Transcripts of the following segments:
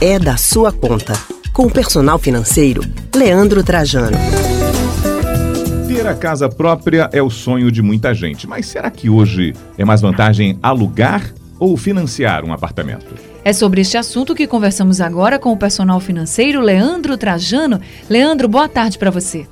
é da sua conta. Com o personal financeiro, Leandro Trajano. Ter a casa própria é o sonho de muita gente, mas será que hoje é mais vantagem alugar ou financiar um apartamento? É sobre este assunto que conversamos agora com o personal financeiro Leandro Trajano. Leandro, boa tarde para você.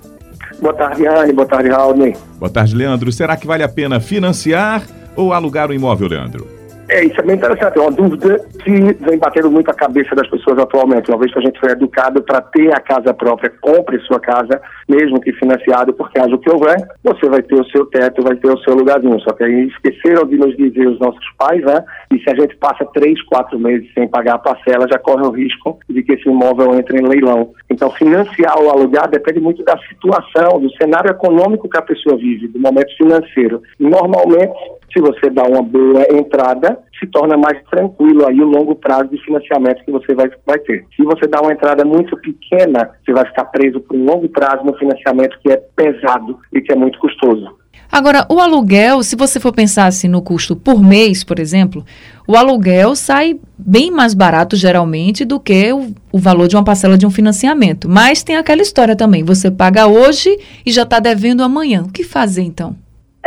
Boa tarde, Anne. Boa tarde, Raul. Boa tarde, Leandro. Será que vale a pena financiar ou alugar o um imóvel, Leandro? É, isso é bem interessante. É uma dúvida que vem batendo muito a cabeça das pessoas atualmente. Uma vez que a gente foi educado para ter a casa própria, compre sua casa, mesmo que financiado, porque haja o que houver, você vai ter o seu teto, vai ter o seu lugarzinho. Só que aí esqueceram de nos dizer os nossos pais, né? E se a gente passa três, quatro meses sem pagar a parcela, já corre o risco de que esse imóvel entre em leilão. Então, financiar ou alugar depende muito da situação, do cenário econômico que a pessoa vive, do momento financeiro. Normalmente, se você dá uma boa entrada, se torna mais tranquilo aí o longo prazo de financiamento que você vai, vai ter. Se você dá uma entrada muito pequena, você vai ficar preso por um longo prazo no financiamento que é pesado e que é muito custoso. Agora, o aluguel, se você for pensar assim no custo por mês, por exemplo, o aluguel sai bem mais barato geralmente do que o, o valor de uma parcela de um financiamento. Mas tem aquela história também, você paga hoje e já está devendo amanhã. O que fazer então?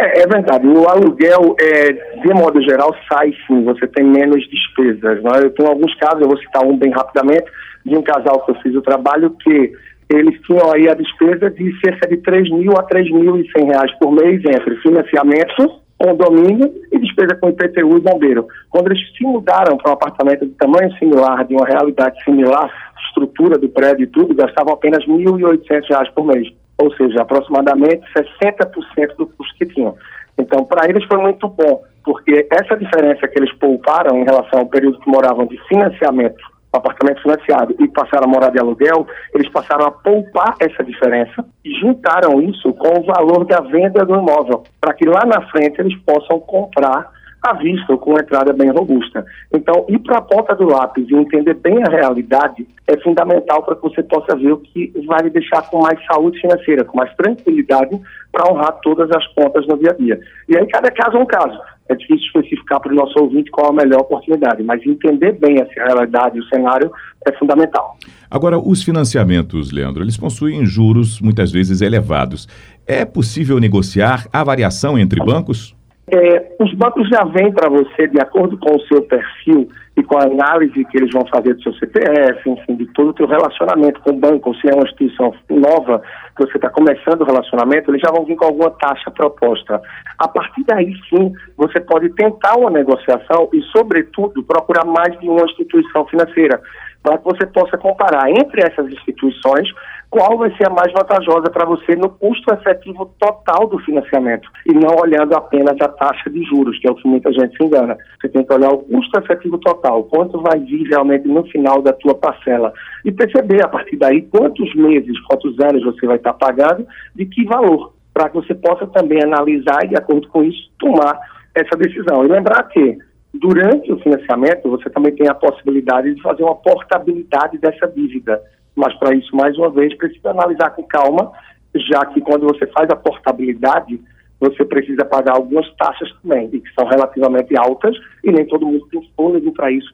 É, é, verdade. O aluguel, é, de modo geral, sai sim. Você tem menos despesas. Não é? Eu tenho alguns casos, eu vou citar um bem rapidamente, de um casal que eu fiz o trabalho que eles tinham aí a despesa de cerca de 3 mil a 3.100 reais por mês entre financiamento, condomínio e despesa com IPTU e bombeiro. Quando eles se mudaram para um apartamento de tamanho similar, de uma realidade similar, estrutura do prédio e tudo, gastavam apenas 1.800 reais por mês ou seja, aproximadamente 60% do que tinham. Então, para eles foi muito bom, porque essa diferença que eles pouparam em relação ao período que moravam de financiamento, apartamento financiado, e passaram a morar de aluguel, eles passaram a poupar essa diferença e juntaram isso com o valor da venda do imóvel, para que lá na frente eles possam comprar à vista ou com entrada bem robusta. Então, ir para a ponta do lápis e entender bem a realidade é fundamental para que você possa ver o que vai lhe deixar com mais saúde financeira, com mais tranquilidade para honrar todas as contas no dia a dia. E aí, cada caso é um caso. É difícil especificar para o nosso ouvinte qual a melhor oportunidade, mas entender bem essa realidade o cenário é fundamental. Agora, os financiamentos, Leandro, eles possuem juros muitas vezes elevados. É possível negociar a variação entre bancos? É, os bancos já vêm para você, de acordo com o seu perfil e com a análise que eles vão fazer do seu CPF, enfim, de todo o seu relacionamento com o banco, se é uma instituição nova, que você está começando o relacionamento, eles já vão vir com alguma taxa proposta. A partir daí, sim, você pode tentar uma negociação e, sobretudo, procurar mais de uma instituição financeira, para que você possa comparar entre essas instituições qual vai ser a mais vantajosa para você no custo efetivo total do financiamento e não olhando apenas a taxa de juros, que é o que muita gente se engana. Você tem que olhar o custo efetivo total, quanto vai vir realmente no final da tua parcela e perceber a partir daí quantos meses, quantos anos você vai estar pagando, de que valor, para que você possa também analisar e de acordo com isso tomar essa decisão. E lembrar que durante o financiamento você também tem a possibilidade de fazer uma portabilidade dessa dívida. Mas para isso, mais uma vez, precisa analisar com calma, já que quando você faz a portabilidade, você precisa pagar algumas taxas também, e que são relativamente altas, e nem todo mundo tem fôlego para isso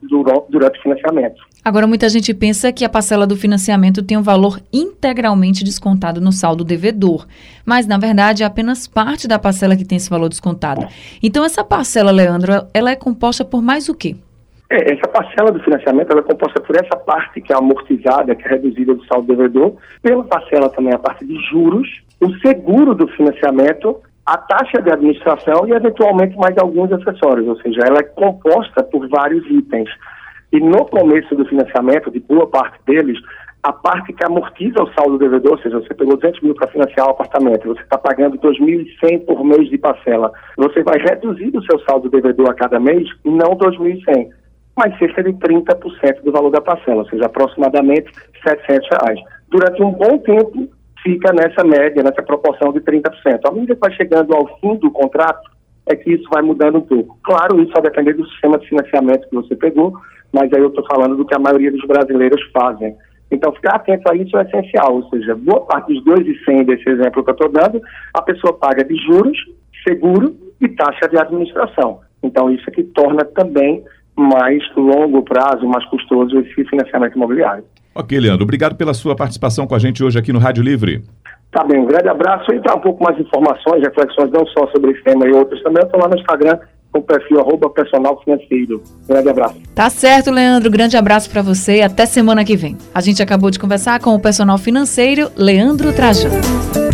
durante o financiamento. Agora, muita gente pensa que a parcela do financiamento tem um valor integralmente descontado no saldo devedor, mas, na verdade, é apenas parte da parcela que tem esse valor descontado. Então, essa parcela, Leandro, ela é composta por mais o quê? É, essa parcela do financiamento é composta por essa parte que é amortizada, que é reduzida do saldo devedor, pela parcela também a parte de juros, o seguro do financiamento, a taxa de administração e eventualmente mais alguns acessórios, ou seja, ela é composta por vários itens. E no começo do financiamento, de boa parte deles, a parte que amortiza o saldo devedor, ou seja, você pegou 200 mil para financiar o apartamento, você está pagando 2.100 por mês de parcela, você vai reduzir o seu saldo devedor a cada mês, não 2.100 mas cerca de 30% do valor da parcela, ou seja, aproximadamente 700 reais. Durante um bom tempo, fica nessa média, nessa proporção de 30%. À medida que vai chegando ao fim do contrato, é que isso vai mudando um pouco. Claro, isso vai depender do sistema de financiamento que você pegou, mas aí eu estou falando do que a maioria dos brasileiros fazem. Então, ficar atento a isso é essencial, ou seja, boa parte dos 2,100 desse exemplo que eu estou dando, a pessoa paga de juros, seguro e taxa de administração. Então, isso é que torna também mais longo prazo, mais custoso esse financiamento imobiliário. Ok, Leandro. Obrigado pela sua participação com a gente hoje aqui no Rádio Livre. Tá bem, um grande abraço. E para um pouco mais de informações, reflexões não só sobre esse tema e outros também, eu estou lá no Instagram com o perfil arroba personal financeiro. Grande abraço. Tá certo, Leandro. Grande abraço para você e até semana que vem. A gente acabou de conversar com o personal financeiro Leandro Trajano.